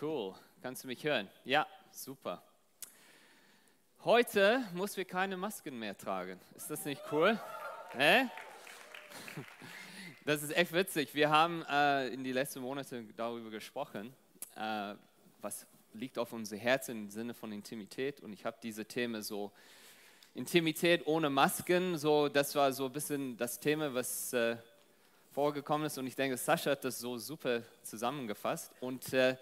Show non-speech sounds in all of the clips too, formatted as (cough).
Cool. Kannst du mich hören? Ja, super. Heute muss wir keine Masken mehr tragen. Ist das nicht cool? Hä? (laughs) Das ist echt witzig. Wir haben äh, in den letzten Monaten darüber gesprochen, äh, was liegt auf unser Herz im Sinne von Intimität. Und ich habe diese Themen so, Intimität ohne Masken, so, das war so ein bisschen das Thema, was äh, vorgekommen ist. Und ich denke, Sascha hat das so super zusammengefasst. Und äh,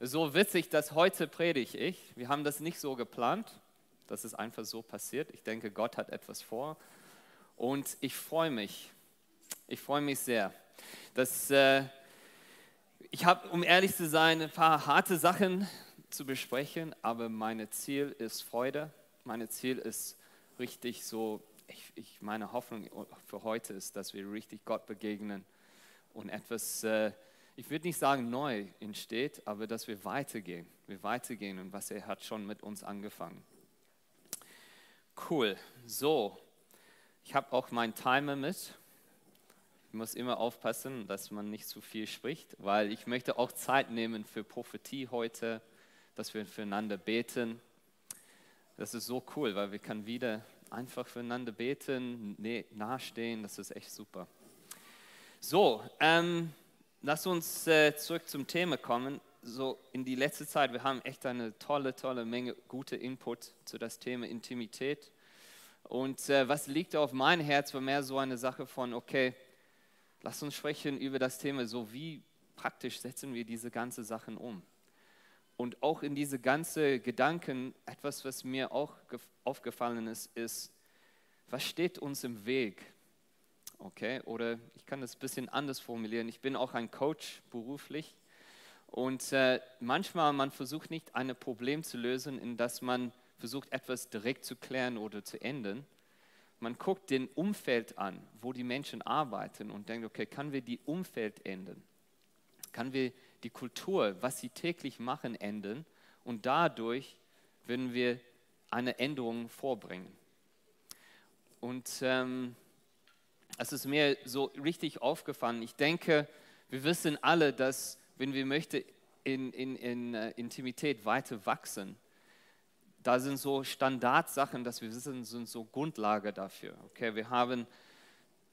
so witzig, dass heute predige ich. Wir haben das nicht so geplant. Das ist einfach so passiert. Ich denke, Gott hat etwas vor. Und ich freue mich. Ich freue mich sehr. Dass, äh, ich habe, um ehrlich zu sein, ein paar harte Sachen zu besprechen, aber mein Ziel ist Freude. Mein Ziel ist richtig so, ich, ich, meine Hoffnung für heute ist, dass wir richtig Gott begegnen und etwas äh, ich würde nicht sagen neu entsteht, aber dass wir weitergehen, wir weitergehen und was er hat schon mit uns angefangen. Cool. So, ich habe auch meinen Timer mit. Ich muss immer aufpassen, dass man nicht zu viel spricht, weil ich möchte auch Zeit nehmen für Prophetie heute, dass wir füreinander beten. Das ist so cool, weil wir können wieder einfach füreinander beten, nahestehen. Das ist echt super. So, ähm, Lass uns äh, zurück zum Thema kommen. So in die letzte Zeit, wir haben echt eine tolle, tolle Menge gute Input zu das Thema Intimität. Und äh, was liegt auf mein Herz, war mehr so eine Sache von, okay, lass uns sprechen über das Thema, so wie praktisch setzen wir diese ganzen Sachen um. Und auch in diese ganzen Gedanken, etwas, was mir auch aufgefallen ist, ist, was steht uns im Weg? Okay, oder ich kann das ein bisschen anders formulieren. Ich bin auch ein Coach beruflich und äh, manchmal man versucht nicht ein Problem zu lösen, in das man versucht etwas direkt zu klären oder zu ändern. Man guckt den Umfeld an, wo die Menschen arbeiten und denkt, okay, kann wir die Umfeld ändern? Kann wir die Kultur, was sie täglich machen, ändern? Und dadurch werden wir eine Änderung vorbringen. Und ähm, es ist mir so richtig aufgefallen. Ich denke, wir wissen alle, dass wenn wir möchten in, in, in uh, Intimität weiter wachsen, da sind so Standardsachen, dass wir wissen, sind so Grundlage dafür. Okay, wir haben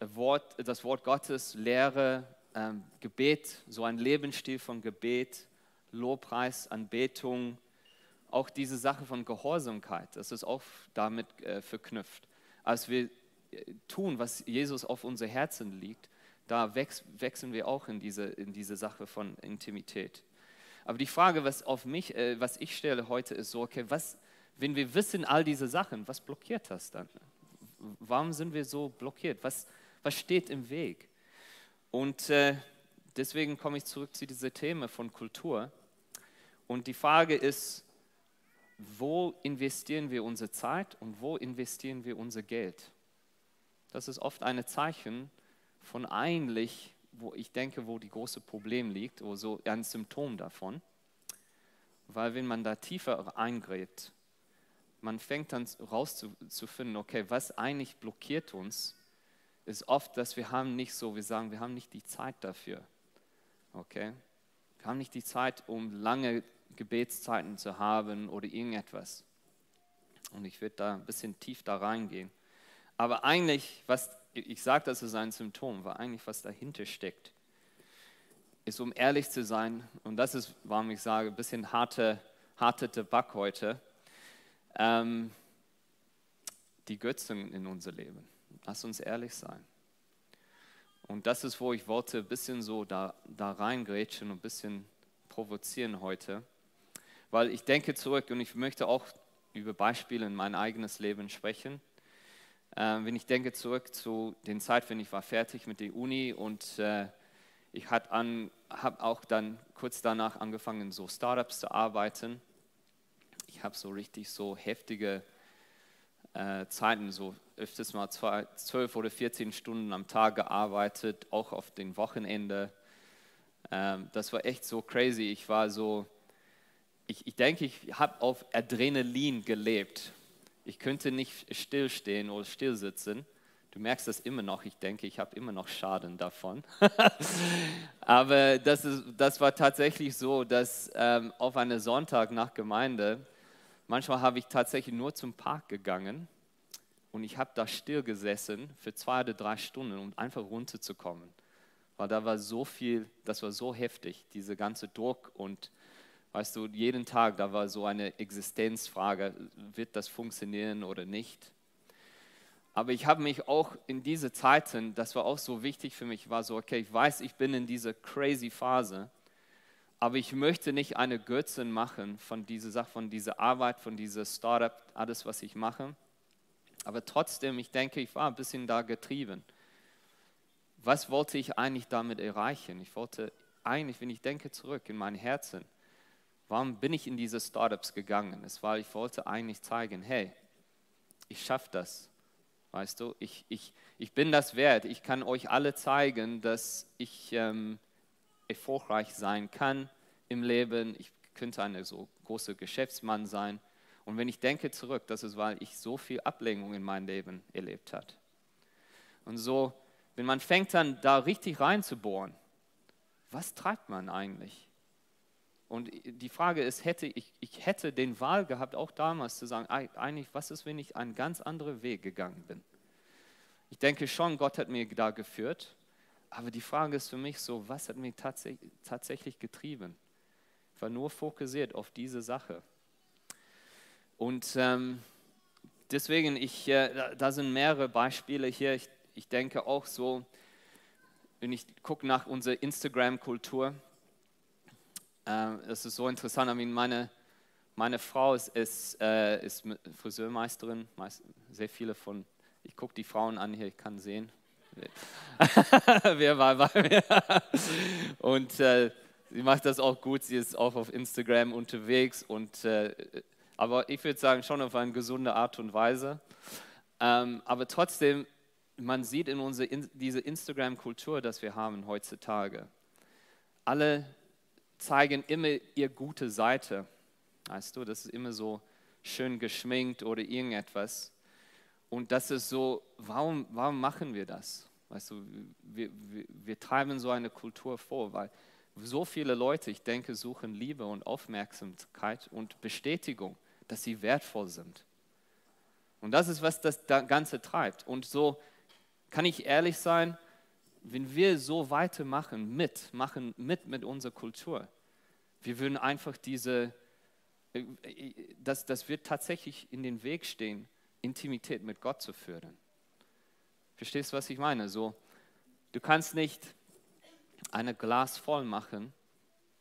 Wort, das Wort Gottes, Lehre, ähm, Gebet, so ein Lebensstil von Gebet, Lobpreis, Anbetung, auch diese Sache von Gehorsamkeit, das ist auch damit äh, verknüpft. Als wir tun, was Jesus auf unser Herzen liegt, da wechseln wir auch in diese, in diese Sache von Intimität. Aber die Frage, was auf mich, äh, was ich stelle heute, ist so, okay, was, wenn wir wissen all diese Sachen, was blockiert das dann? Warum sind wir so blockiert? Was, was steht im Weg? Und äh, deswegen komme ich zurück zu diesem Thema von Kultur. Und die Frage ist, wo investieren wir unsere Zeit und wo investieren wir unser Geld? Das ist oft ein Zeichen von eigentlich, wo ich denke, wo die große Problem liegt, oder so ein Symptom davon. Weil wenn man da tiefer eingräbt, man fängt dann rauszufinden, okay, was eigentlich blockiert uns, ist oft, dass wir haben nicht so, wir sagen, wir haben nicht die Zeit dafür. Okay? Wir haben nicht die Zeit, um lange Gebetszeiten zu haben oder irgendetwas. Und ich würde da ein bisschen tief da reingehen. Aber eigentlich, was ich sage, das ist ein Symptom, weil eigentlich was dahinter steckt, ist, um ehrlich zu sein, und das ist, warum ich sage, ein bisschen harte, harte Tabak heute, ähm, die Götzen in unser Leben. Lass uns ehrlich sein. Und das ist, wo ich wollte ein bisschen so da, da reingrätschen und ein bisschen provozieren heute. Weil ich denke zurück und ich möchte auch über Beispiele in mein eigenes Leben sprechen. Äh, wenn ich denke zurück zu den Zeit, wenn ich war fertig mit der Uni und äh, ich habe auch dann kurz danach angefangen, so Startups zu arbeiten. Ich habe so richtig so heftige äh, Zeiten, so öfters mal zwei, 12 oder 14 Stunden am Tag gearbeitet, auch auf den Wochenende. Ähm, das war echt so crazy. Ich war so, ich, ich denke, ich habe auf Adrenalin gelebt. Ich könnte nicht stillstehen oder stillsitzen. Du merkst das immer noch. Ich denke, ich habe immer noch Schaden davon. (laughs) Aber das, ist, das war tatsächlich so, dass ähm, auf einen Sonntag nach Gemeinde, manchmal habe ich tatsächlich nur zum Park gegangen und ich habe da still gesessen für zwei oder drei Stunden, um einfach runterzukommen. Weil da war so viel, das war so heftig, dieser ganze Druck und weißt du, jeden Tag, da war so eine Existenzfrage, wird das funktionieren oder nicht? Aber ich habe mich auch in diese Zeiten, das war auch so wichtig für mich, war so, okay, ich weiß, ich bin in dieser crazy Phase, aber ich möchte nicht eine Götzin machen von dieser Sache, von dieser Arbeit, von dieser Startup, alles, was ich mache. Aber trotzdem, ich denke, ich war ein bisschen da getrieben. Was wollte ich eigentlich damit erreichen? Ich wollte eigentlich, wenn ich denke zurück in mein Herzen, warum bin ich in diese Startups gegangen? Es war, ich wollte eigentlich zeigen, hey, ich schaffe das. Weißt du, ich, ich, ich bin das wert. Ich kann euch alle zeigen, dass ich ähm, erfolgreich sein kann im Leben. Ich könnte ein so großer Geschäftsmann sein. Und wenn ich denke zurück, das ist, weil ich so viel Ablenkung in meinem Leben erlebt habe. Und so, wenn man fängt dann da richtig reinzubohren, was treibt man eigentlich? Und die Frage ist, hätte ich, ich hätte den Wahl gehabt, auch damals zu sagen, eigentlich, was ist, wenn ich einen ganz anderen Weg gegangen bin? Ich denke schon, Gott hat mir da geführt, aber die Frage ist für mich so, was hat mich tatsächlich, getrieben? Ich war nur fokussiert auf diese Sache. Und ähm, deswegen, ich, äh, da sind mehrere Beispiele hier. Ich, ich denke auch so, wenn ich gucke nach unserer Instagram-Kultur, äh, das ist so interessant. Meine, meine Frau ist, ist, äh, ist Friseurmeisterin. Meist, sehr viele von, ich gucke die Frauen an hier, ich kann sehen. (laughs) Wer war bei mir? (laughs) Und äh, sie macht das auch gut. Sie ist auch auf Instagram unterwegs. Und, äh, aber ich würde sagen, schon auf eine gesunde Art und Weise. Ähm, aber trotzdem, man sieht in unsere, in, diese Instagram-Kultur, dass wir haben heutzutage, alle zeigen immer ihre gute Seite. Weißt du, das ist immer so schön geschminkt oder irgendetwas. Und das ist so, warum, warum machen wir das? Weißt du, wir, wir, wir treiben so eine Kultur vor, weil so viele Leute, ich denke, suchen Liebe und Aufmerksamkeit und Bestätigung, dass sie wertvoll sind. Und das ist, was das Ganze treibt. Und so kann ich ehrlich sein, wenn wir so weitermachen, mit, machen mit mit unserer Kultur, wir würden einfach diese, äh, das, das wird tatsächlich in den Weg stehen, Intimität mit Gott zu führen. Verstehst du, was ich meine? So, du kannst nicht ein Glas voll machen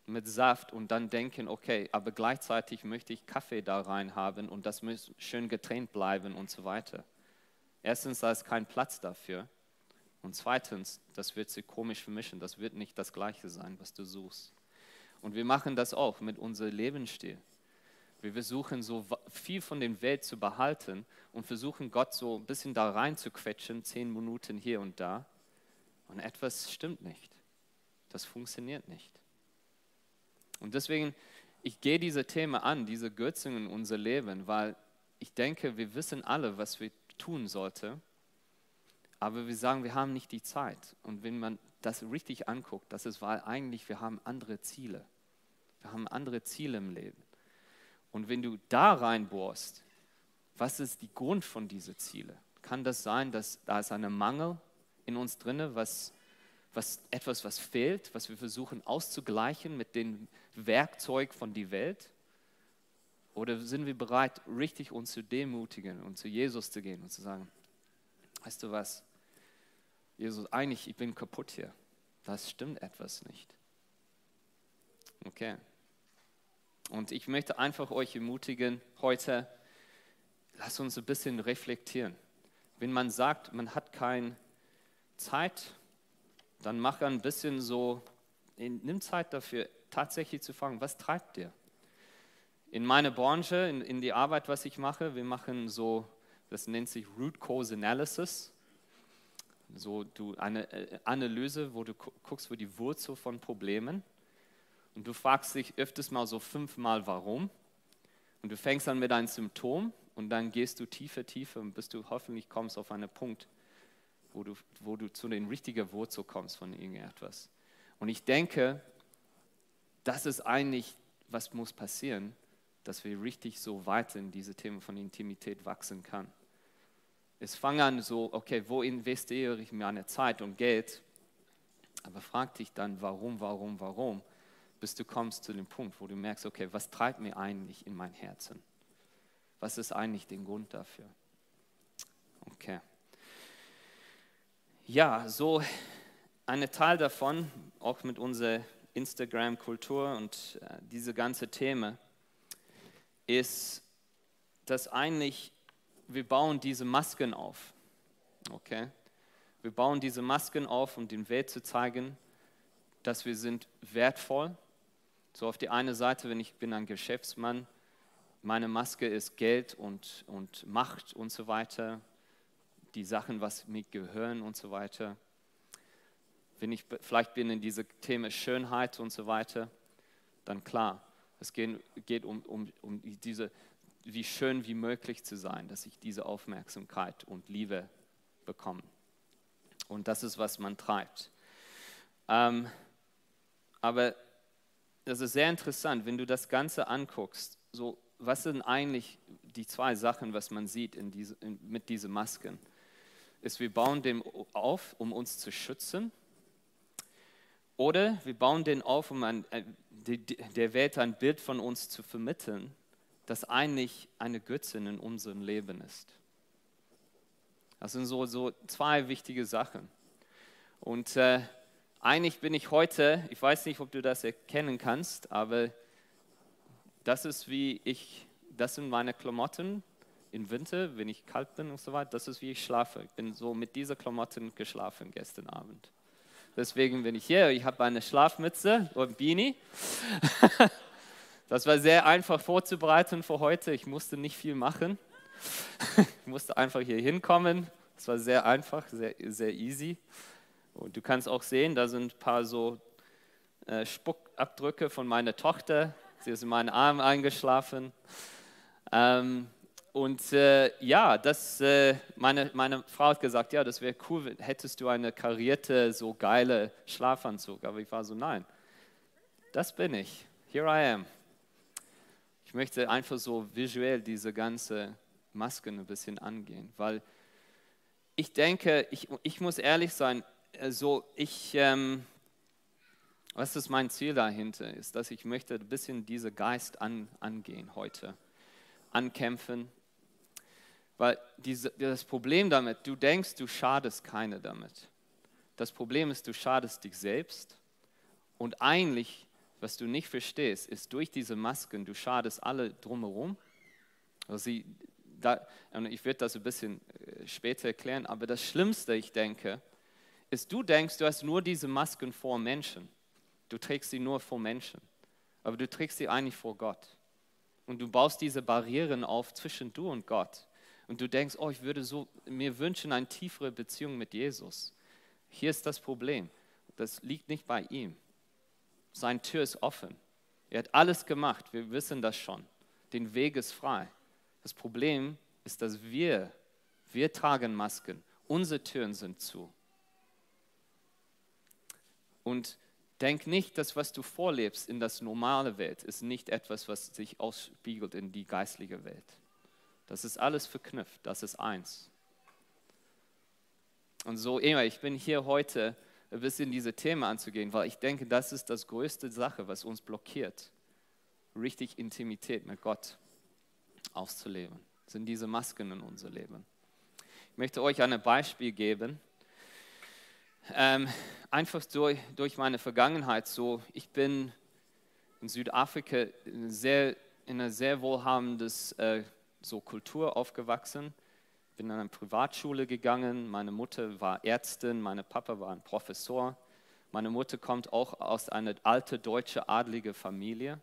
mit Saft und dann denken, okay, aber gleichzeitig möchte ich Kaffee da rein haben und das muss schön getrennt bleiben und so weiter. Erstens, da ist kein Platz dafür. Und zweitens, das wird sich komisch vermischen. Das wird nicht das Gleiche sein, was du suchst. Und wir machen das auch mit unserem Lebensstil. Wir versuchen so viel von der Welt zu behalten und versuchen Gott so ein bisschen da rein zu quetschen, zehn Minuten hier und da. Und etwas stimmt nicht. Das funktioniert nicht. Und deswegen, ich gehe diese Themen an, diese Götzungen in unser Leben, weil ich denke, wir wissen alle, was wir tun sollten. Aber wir sagen, wir haben nicht die Zeit. Und wenn man das richtig anguckt, das ist, weil eigentlich wir haben andere Ziele. Wir haben andere Ziele im Leben. Und wenn du da reinbohrst, was ist die Grund von diesen Zielen? Kann das sein, dass da ist ein Mangel in uns drin, was, was etwas, was fehlt, was wir versuchen auszugleichen mit dem Werkzeug von der Welt? Oder sind wir bereit, richtig uns zu demutigen und zu Jesus zu gehen und zu sagen, weißt du was, Jesus, eigentlich, ich bin kaputt hier. Das stimmt etwas nicht. Okay. Und ich möchte einfach euch ermutigen, heute, lasst uns ein bisschen reflektieren. Wenn man sagt, man hat keine Zeit, dann mach ein bisschen so, nimm Zeit dafür, tatsächlich zu fragen, was treibt dir? In meiner Branche, in, in die Arbeit, was ich mache, wir machen so, das nennt sich Root Cause Analysis. So du eine äh, Analyse, wo du guckst, wo die Wurzel von Problemen. Und du fragst dich öfters mal so fünfmal warum. Und du fängst an mit einem Symptom und dann gehst du tiefer, tiefer und bis du hoffentlich kommst auf einen Punkt, wo du, wo du zu den richtigen Wurzeln kommst von irgendetwas. Und ich denke, das ist eigentlich, was muss passieren, dass wir richtig so weit in diese Themen von Intimität wachsen kann. Es fängt an so, okay, wo investiere ich meine Zeit und Geld? Aber frag dich dann, warum, warum, warum, bis du kommst zu dem Punkt, wo du merkst, okay, was treibt mir eigentlich in mein Herzen? Was ist eigentlich der Grund dafür? Okay. Ja, so ein Teil davon, auch mit unserer Instagram-Kultur und äh, diese ganze Thema, ist, dass eigentlich wir bauen diese Masken auf. Okay? Wir bauen diese Masken auf, um den Welt zu zeigen, dass wir sind wertvoll. So auf die eine Seite, wenn ich bin ein Geschäftsmann, meine Maske ist Geld und, und Macht und so weiter, die Sachen, was mir gehören und so weiter. Wenn ich vielleicht bin in diese Themen Schönheit und so weiter, dann klar, es geht, geht um, um, um diese, wie schön wie möglich zu sein, dass ich diese Aufmerksamkeit und Liebe bekomme. Und das ist, was man treibt. Ähm, aber das ist sehr interessant, wenn du das Ganze anguckst, so, was sind eigentlich die zwei Sachen, was man sieht in diese, in, mit diesen Masken? Ist, wir bauen den auf, um uns zu schützen, oder wir bauen den auf, um ein, äh, der Welt ein Bild von uns zu vermitteln, das eigentlich eine Götzin in unserem Leben ist. Das sind so, so zwei wichtige Sachen. Und äh, eigentlich bin ich heute, ich weiß nicht, ob du das erkennen kannst, aber das ist wie ich, das sind meine Klamotten im Winter, wenn ich kalt bin und so weiter, das ist wie ich schlafe. Ich bin so mit dieser Klamotten geschlafen gestern Abend. Deswegen bin ich hier. Ich habe eine Schlafmütze und Beanie. Das war sehr einfach vorzubereiten für heute. Ich musste nicht viel machen. Ich musste einfach hier hinkommen. Es war sehr einfach, sehr, sehr easy. Und du kannst auch sehen, da sind ein paar so äh, Spuckabdrücke von meiner Tochter. Sie ist in meinen Arm eingeschlafen. Ähm, und äh, ja, das, äh, meine, meine Frau hat gesagt, ja, das wäre cool, hättest du eine karierte, so geile Schlafanzug. Aber ich war so, nein, das bin ich. Here I am. Ich möchte einfach so visuell diese ganze Maske ein bisschen angehen, weil ich denke, ich, ich muss ehrlich sein, also ich, ähm, was ist mein Ziel dahinter, ist, dass ich möchte ein bisschen diese Geist an, angehen heute, ankämpfen, weil diese, das Problem damit, du denkst, du schadest keine damit. Das Problem ist, du schadest dich selbst und eigentlich was du nicht verstehst, ist durch diese Masken, du schadest alle drumherum. Also sie, da, ich werde das ein bisschen äh, später erklären, aber das Schlimmste, ich denke, ist, du denkst, du hast nur diese Masken vor Menschen. Du trägst sie nur vor Menschen. Aber du trägst sie eigentlich vor Gott. Und du baust diese Barrieren auf zwischen du und Gott. Und du denkst, oh, ich würde so, mir wünschen eine tiefere Beziehung mit Jesus. Hier ist das Problem. Das liegt nicht bei ihm. Seine Tür ist offen. Er hat alles gemacht. Wir wissen das schon. Den Weg ist frei. Das Problem ist, dass wir, wir tragen Masken. Unsere Türen sind zu. Und denk nicht, dass was du vorlebst in das normale Welt ist nicht etwas, was sich ausspiegelt in die geistliche Welt. Das ist alles verknüpft. Das ist eins. Und so, Ema, ich bin hier heute, ein bisschen diese Themen anzugehen, weil ich denke, das ist das größte Sache, was uns blockiert, richtig Intimität mit Gott auszuleben. Sind diese Masken in unser Leben. Ich möchte euch ein Beispiel geben. Ähm, einfach durch, durch meine Vergangenheit so, ich bin in Südafrika in, sehr, in einer sehr wohlhabenden äh, so Kultur aufgewachsen bin in eine Privatschule gegangen. Meine Mutter war Ärztin, mein Papa war ein Professor. Meine Mutter kommt auch aus einer alten deutschen adlige Familie.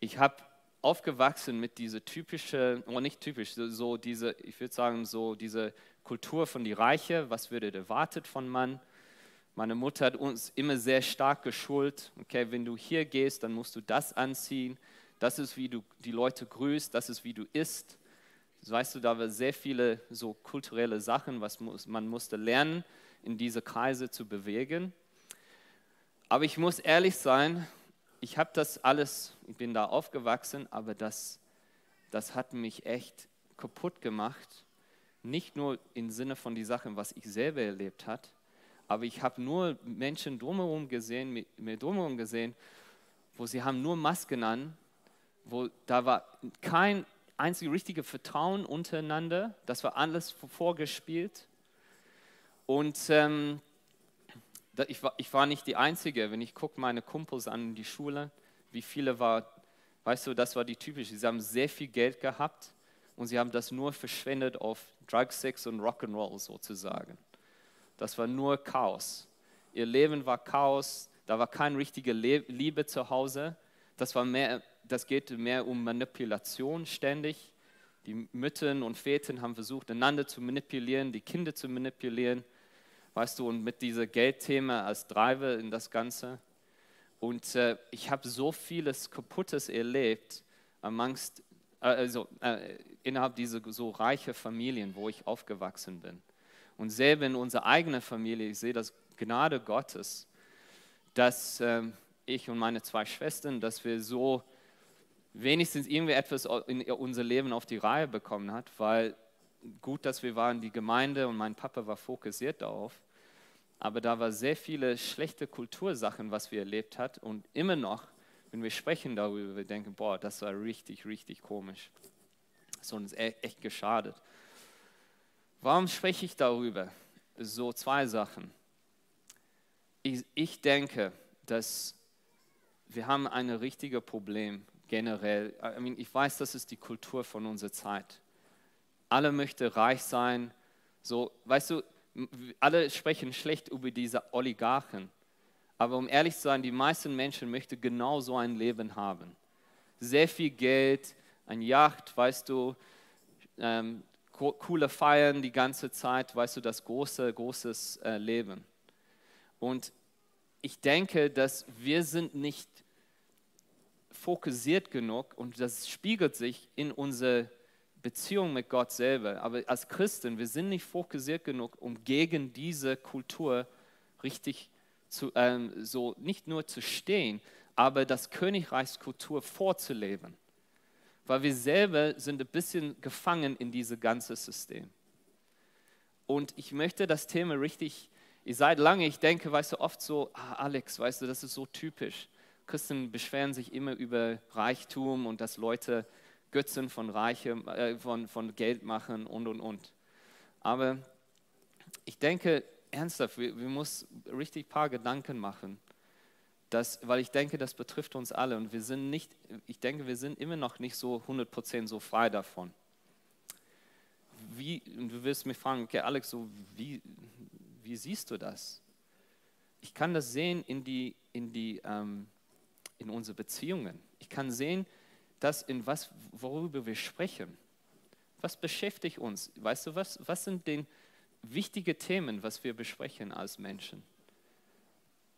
Ich habe aufgewachsen mit dieser typischen, oder nicht typisch, so diese, ich würde sagen, so diese Kultur von die Reiche, was würde erwartet von Mann. Meine Mutter hat uns immer sehr stark geschult. Okay, wenn du hier gehst, dann musst du das anziehen. Das ist, wie du die Leute grüßt. Das ist, wie du isst weißt du, da waren sehr viele so kulturelle Sachen, was muss, man musste lernen, in diese Kreise zu bewegen. Aber ich muss ehrlich sein, ich habe das alles, ich bin da aufgewachsen, aber das, das hat mich echt kaputt gemacht. Nicht nur im Sinne von den Sachen, was ich selber erlebt habe, aber ich habe nur Menschen drumherum gesehen, mir drumherum gesehen, wo sie haben nur Masken an, wo da war kein einziges richtiges Vertrauen untereinander, das war alles vorgespielt. Und ähm, ich, war, ich war nicht die Einzige, wenn ich gucke meine Kumpels an in die Schule, wie viele war, weißt du, das war die typische, sie haben sehr viel Geld gehabt und sie haben das nur verschwendet auf Drug, Sex und Rock'n'Roll sozusagen. Das war nur Chaos. Ihr Leben war Chaos, da war keine richtige Liebe zu Hause. Das, war mehr, das geht mehr um Manipulation ständig. Die Mütter und Väter haben versucht, einander zu manipulieren, die Kinder zu manipulieren. Weißt du, und mit diesem Geldthema als Driver in das Ganze. Und äh, ich habe so vieles Kaputtes erlebt, amongst, äh, also, äh, innerhalb dieser so reichen Familien, wo ich aufgewachsen bin. Und selber in unserer eigenen Familie, ich sehe das Gnade Gottes, dass ähm, ich und meine zwei Schwestern, dass wir so wenigstens irgendwie etwas in unser Leben auf die Reihe bekommen hat, weil gut, dass wir waren die Gemeinde und mein Papa war fokussiert darauf, aber da war sehr viele schlechte Kultursachen, was wir erlebt hat und immer noch, wenn wir sprechen darüber, wir denken, boah, das war richtig, richtig komisch. Das hat uns e-, echt geschadet. Warum spreche ich darüber? So zwei Sachen. Ich, ich denke, dass wir haben ein richtiges Problem generell. Ich weiß, das ist die Kultur von unserer Zeit. Alle möchten reich sein. So, weißt du, alle sprechen schlecht über diese Oligarchen. Aber um ehrlich zu sein, die meisten Menschen möchten genau so ein Leben haben. Sehr viel Geld, ein Yacht, weißt du, ähm, coole Feiern die ganze Zeit, weißt du, das große, großes äh, Leben. Und ich denke, dass wir sind nicht fokussiert genug und das spiegelt sich in unserer Beziehung mit Gott selber. Aber als Christen, wir sind nicht fokussiert genug, um gegen diese Kultur richtig zu, ähm, so nicht nur zu stehen, aber das Königreichskultur vorzuleben weil wir selber sind ein bisschen gefangen in dieses ganze System. Und ich möchte das Thema richtig, ihr seid lange, ich denke, weißt du, oft so, ah, Alex, weißt du, das ist so typisch. Christen beschweren sich immer über Reichtum und dass Leute Götzen von, Reiche, äh, von, von Geld machen und, und, und. Aber ich denke, ernsthaft, wir, wir müssen richtig ein paar Gedanken machen das, weil ich denke, das betrifft uns alle und wir sind nicht, ich denke, wir sind immer noch nicht so 100% so frei davon. Wie, und du wirst mich fragen, okay, Alex, so wie, wie siehst du das? Ich kann das sehen in, die, in, die, ähm, in unsere Beziehungen. Ich kann sehen, dass in was, worüber wir sprechen. Was beschäftigt uns? Weißt du, was, was sind die wichtigen Themen, was wir besprechen als Menschen?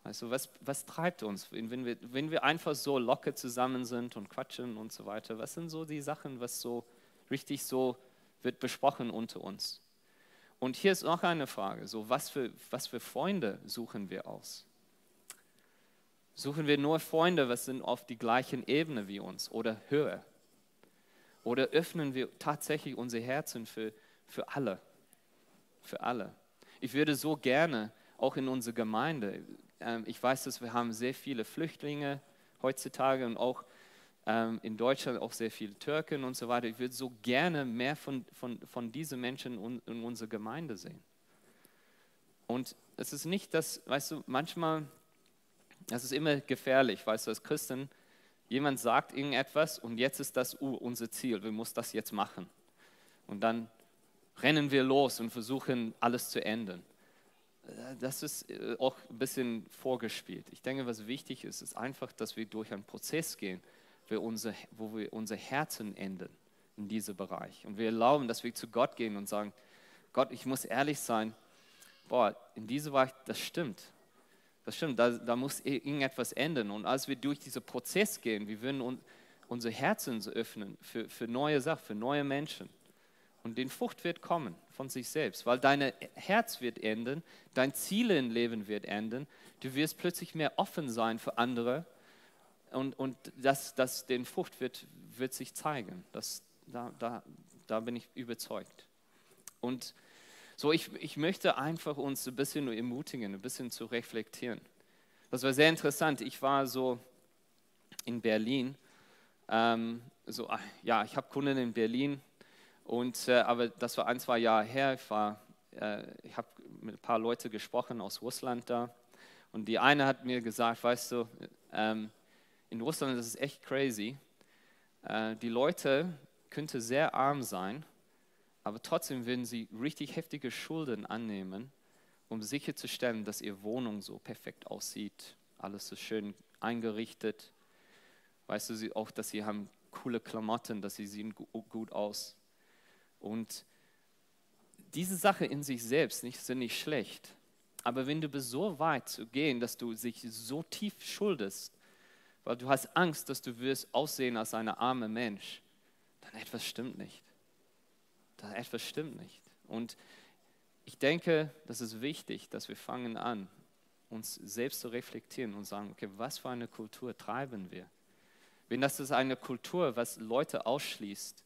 Also was, was treibt uns, wenn wir, wenn wir einfach so locker zusammen sind und quatschen und so weiter? Was sind so die Sachen, was so richtig so wird besprochen unter uns? Und hier ist noch eine Frage, so was für, was für Freunde suchen wir aus? Suchen wir nur Freunde, was sind auf die gleichen Ebene wie uns oder höher? Oder öffnen wir tatsächlich unsere Herzen für, für alle? Für alle. Ich würde so gerne auch in unserer Gemeinde, ähm, ich weiß, dass wir haben sehr viele Flüchtlinge heutzutage und auch ähm, in Deutschland auch sehr viele Türken und so weiter. Ich würde so gerne mehr von, von, von diesen Menschen in unserer Gemeinde sehen. Und es ist nicht das, weißt du, manchmal, es ist immer gefährlich, weißt du, als Christen, jemand sagt irgendetwas und jetzt ist das uh, unser Ziel, wir müssen das jetzt machen. Und dann rennen wir los und versuchen alles zu ändern das ist äh, auch ein bisschen vorgespielt. Ich denke, was wichtig ist, ist einfach, dass wir durch einen Prozess gehen, wo wir unser Herzen enden in diesem Bereich. Und wir erlauben, dass wir zu Gott gehen und sagen, Gott, ich muss ehrlich sein, boah, in diesem Bereich, das stimmt. Das stimmt, da, da muss irgendetwas ändern. Und als wir durch diesen Prozess gehen, wir würden un, unsere Herzen öffnen für, für neue Sachen, für neue Menschen. Und die Frucht wird kommen von sich selbst, weil dein Herz wird enden, dein Ziel im Leben wird enden. Du wirst plötzlich mehr offen sein für andere und, und das, das, den Frucht wird, wird sich zeigen. Das, da, da, da bin ich überzeugt. Und so, ich, ich möchte einfach uns ein bisschen ermutigen, ein bisschen zu reflektieren. Das war sehr interessant. Ich war so in Berlin. Ähm, so, ah, ja, ich habe Kunden in Berlin, und, äh, aber das war ein, zwei Jahre her. Ich, äh, ich habe mit ein paar Leuten gesprochen aus Russland da. Und die eine hat mir gesagt, weißt du, ähm, in Russland ist es echt crazy. Äh, die Leute könnten sehr arm sein, aber trotzdem würden sie richtig heftige Schulden annehmen, um sicherzustellen, dass ihre Wohnung so perfekt aussieht, alles so schön eingerichtet. Weißt du, auch, dass sie haben coole Klamotten, dass sie sehen gut aus. Und diese Sache in sich selbst nicht, sind nicht schlecht. Aber wenn du bist so weit zu gehen, dass du sich so tief schuldest, weil du hast Angst, dass du wirst aussehen als ein armer Mensch, dann etwas stimmt nicht. Dann etwas stimmt nicht. Und ich denke, das ist wichtig, dass wir fangen an, uns selbst zu reflektieren und sagen, okay, was für eine Kultur treiben wir? Wenn das ist eine Kultur, was Leute ausschließt,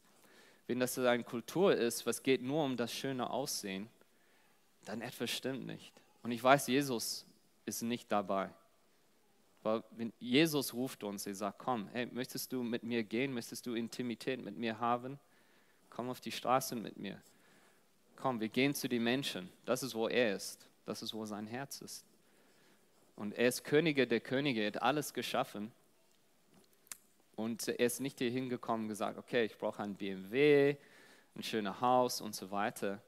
wenn das eine Kultur ist, was geht nur um das schöne Aussehen, dann etwas stimmt nicht. Und ich weiß, Jesus ist nicht dabei. Weil wenn Jesus ruft uns, er sagt, komm, hey, möchtest du mit mir gehen, möchtest du Intimität mit mir haben? Komm auf die Straße mit mir. Komm, wir gehen zu den Menschen. Das ist, wo er ist. Das ist, wo sein Herz ist. Und er ist Könige der Könige, er hat alles geschaffen. Und er ist nicht hier hingekommen und gesagt, okay, ich brauche ein BMW, ein schönes Haus und so weiter.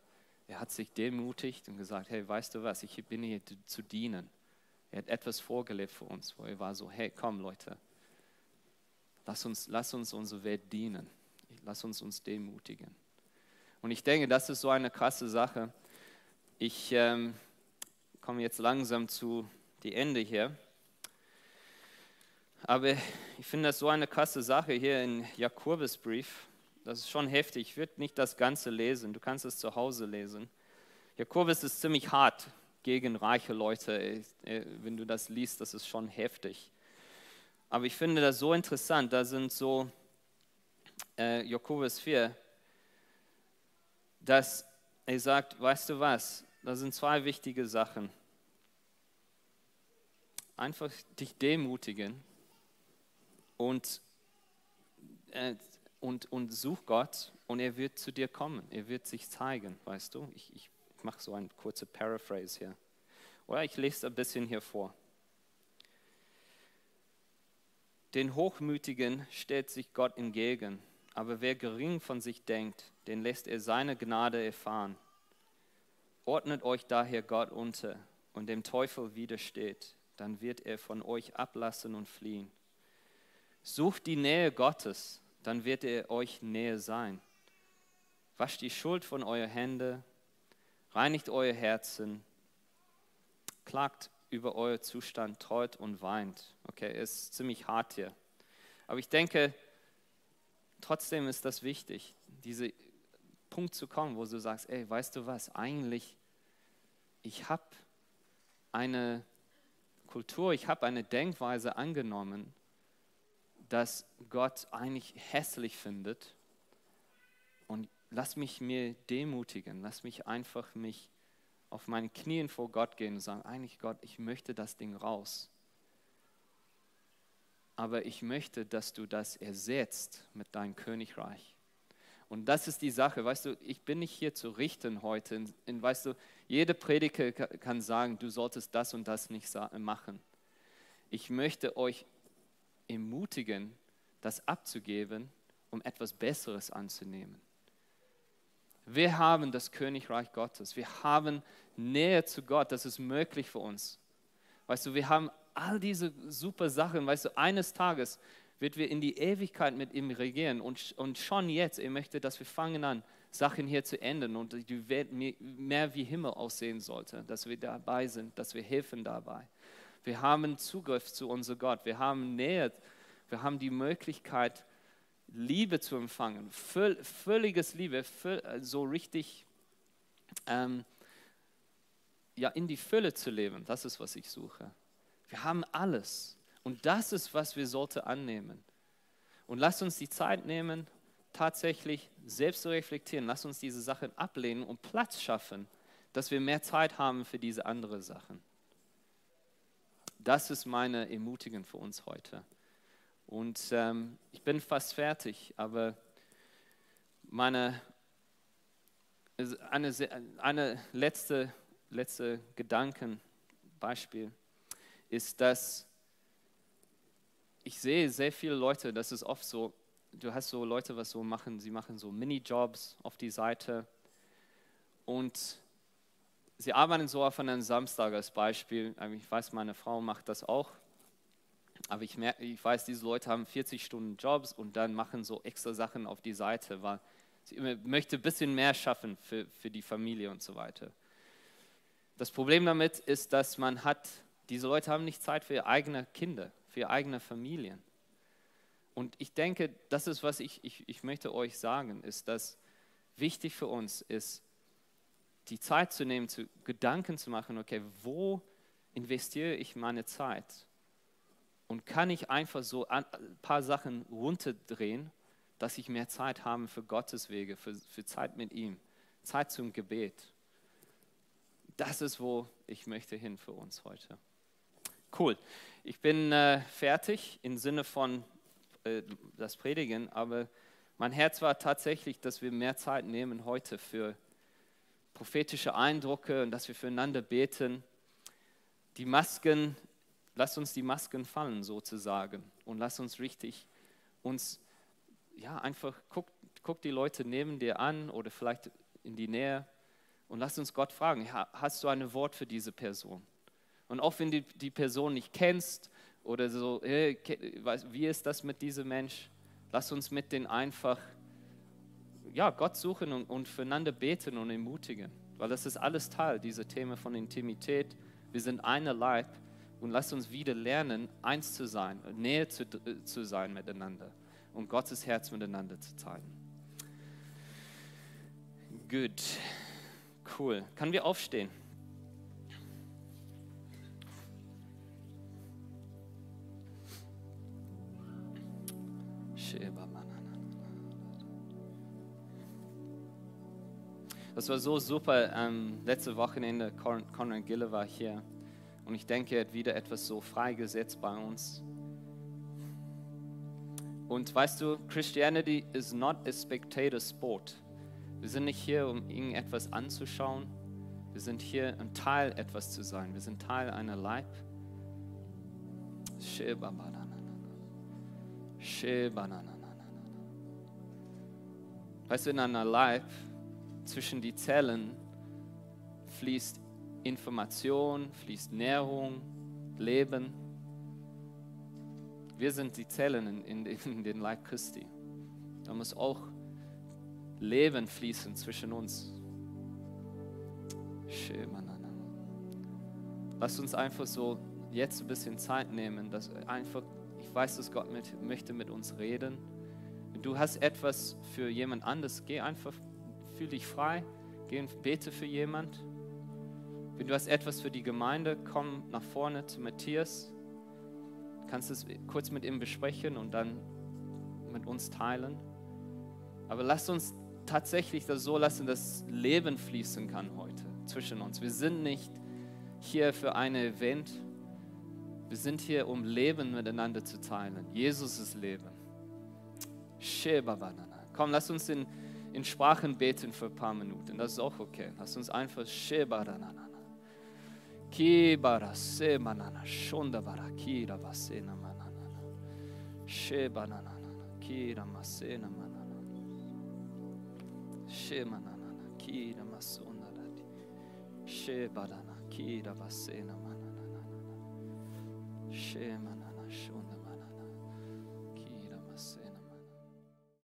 Er hat sich demutigt und gesagt, hey, weißt du was, ich bin hier zu dienen. Er hat etwas vorgelebt für uns, wo er war so, hey, komm Leute, lass uns, lass uns unsere Welt dienen. Lass uns uns demutigen. Und ich denke, das ist so eine krasse Sache. Ich ähm, komme jetzt langsam zu die Ende hier. Aber ich finde das so eine krasse Sache hier in Jakobusbrief. Das ist schon heftig. Ich würde nicht das Ganze lesen. Du kannst es zu Hause lesen. Jakobus ist ziemlich hart gegen reiche Leute. Wenn du das liest, das ist schon heftig. Aber ich finde das so interessant. Da sind so, äh, Jakobus 4, dass er sagt, weißt du was, da sind zwei wichtige Sachen. Einfach dich demutigen und, äh, und, und such Gott und er wird zu dir kommen. Er wird sich zeigen, weißt du. Ich, ich mache so eine kurze Paraphrase hier. Oder ich lese ein bisschen hier vor. Den Hochmütigen stellt sich Gott entgegen, aber wer gering von sich denkt, den lässt er seine Gnade erfahren. Ordnet euch daher Gott unter und dem Teufel widersteht, dann wird er von euch ablassen und fliehen. Sucht die Nähe Gottes, dann wird er euch näher sein. Wascht die Schuld von euren Händen, reinigt euer Herzen, klagt über euer Zustand, treut und weint. Okay, ist ziemlich hart hier. Aber ich denke, trotzdem ist das wichtig, diese Punkt zu kommen, wo du sagst, ey, weißt du was, eigentlich, ich habe eine Kultur, ich habe eine Denkweise angenommen, dass Gott eigentlich hässlich findet. Und lass mich mir demutigen, lass mich einfach mich auf meinen Knien vor Gott gehen und sagen, eigentlich Gott, ich möchte das Ding raus. Aber ich möchte, dass du das ersetzt mit deinem Königreich. Und das ist die Sache, weißt du, ich bin nicht hier zu richten heute. In, in, weißt du, jede Prediger kann sagen, du solltest das und das nicht machen. Ich möchte euch ermutigen, das abzugeben, um etwas Besseres anzunehmen. Wir haben das Königreich Gottes. Wir haben Nähe zu Gott. Das ist möglich für uns. Weißt du, wir haben all diese super Sachen. Weißt du, eines Tages wird wir in die Ewigkeit mit ihm regieren. Und, und schon jetzt, er möchte, dass wir fangen an, Sachen hier zu ändern und die Welt mehr wie Himmel aussehen sollte. Dass wir dabei sind, dass wir helfen dabei. Wir haben Zugriff zu unserem Gott. Wir haben Nähe. Wir haben die Möglichkeit, Liebe zu empfangen, völ, völliges Liebe, völ, so richtig ähm, ja, in die Fülle zu leben. Das ist, was ich suche. Wir haben alles. Und das ist, was wir sollten annehmen. Und lasst uns die Zeit nehmen, tatsächlich selbst zu reflektieren. Lasst uns diese Sachen ablehnen und Platz schaffen, dass wir mehr Zeit haben für diese anderen Sachen. Das ist meine Ermutigung für uns heute. Und ähm, ich bin fast fertig, aber meine eine, eine letzte, letzte Gedankenbeispiel ist, dass ich sehe sehr viele Leute, das ist oft so, du hast so Leute, was so machen, sie machen so Minijobs auf die Seite und sie arbeiten so auf einen Samstag als Beispiel. Ich weiß, meine Frau macht das auch, aber ich, merke, ich weiß, diese Leute haben 40 Stunden Jobs und dann machen so extra Sachen auf die Seite, weil sie möchte ein bisschen mehr schaffen für, für die Familie und so weiter. Das Problem damit ist, dass man hat, diese Leute haben nicht Zeit für ihre eigenen Kinder für eigene Familien. Und ich denke, das ist, was ich, ich, ich möchte euch sagen, ist, dass wichtig für uns ist, die Zeit zu nehmen, zu Gedanken zu machen, okay, wo investiere ich meine Zeit? Und kann ich einfach so ein paar Sachen runterdrehen, dass ich mehr Zeit habe für Gottes Wege, für, für Zeit mit ihm, Zeit zum Gebet. Das ist, wo ich möchte hin für uns heute. Cool. Ich bin äh, fertig im Sinne von äh, das Predigen, aber mein Herz war tatsächlich, dass wir mehr Zeit nehmen heute für prophetische Eindrücke und dass wir füreinander beten. Die Masken, lass uns die Masken fallen sozusagen und lass uns richtig uns, ja, einfach guck, guck die Leute neben dir an oder vielleicht in die Nähe und lass uns Gott fragen, hast du ein Wort für diese Person? Und auch wenn du die Person nicht kennst oder so, wie ist das mit diesem Mensch? Lass uns mit denen einfach ja, Gott suchen und, und füreinander beten und ermutigen. Weil das ist alles Teil dieser Themen von Intimität. Wir sind eine Leib und lass uns wieder lernen, eins zu sein, näher zu, zu sein miteinander und Gottes Herz miteinander zu teilen. Gut, cool. Können wir aufstehen? Das war so super. Ähm, letzte Wochenende, Conrad Gille war hier und ich denke, er hat wieder etwas so freigesetzt bei uns. Und weißt du, Christianity is not a spectator sport. Wir sind nicht hier, um irgendetwas anzuschauen. Wir sind hier, um Teil etwas zu sein. Wir sind Teil einer Leib. Weißt du, in einer Leib zwischen die Zellen fließt Information, fließt Nährung, Leben. Wir sind die Zellen in, in, in den Leib Christi. Da muss auch Leben fließen zwischen uns. Lass uns einfach so jetzt ein bisschen Zeit nehmen, dass einfach, ich weiß, dass Gott mit, möchte mit uns reden. Wenn du hast etwas für jemand anderes, geh einfach fühl dich frei, geh und bete für jemand. Wenn du hast etwas für die Gemeinde, komm nach vorne zu Matthias. Du kannst es kurz mit ihm besprechen und dann mit uns teilen. Aber lass uns tatsächlich das so lassen, dass Leben fließen kann heute zwischen uns. Wir sind nicht hier für ein Event. Wir sind hier, um Leben miteinander zu teilen. Jesus ist Leben. Komm, lass uns in in Sprachen beten für ein paar Minuten. Das ist auch okay. Lass uns einfach Shebaranana. Kibara semanana shondabara kira vasena manana. Shebanana kira masena manana. Shemanana kira masona dati. Shebarana kira vasena manana. Shemanana shondabara.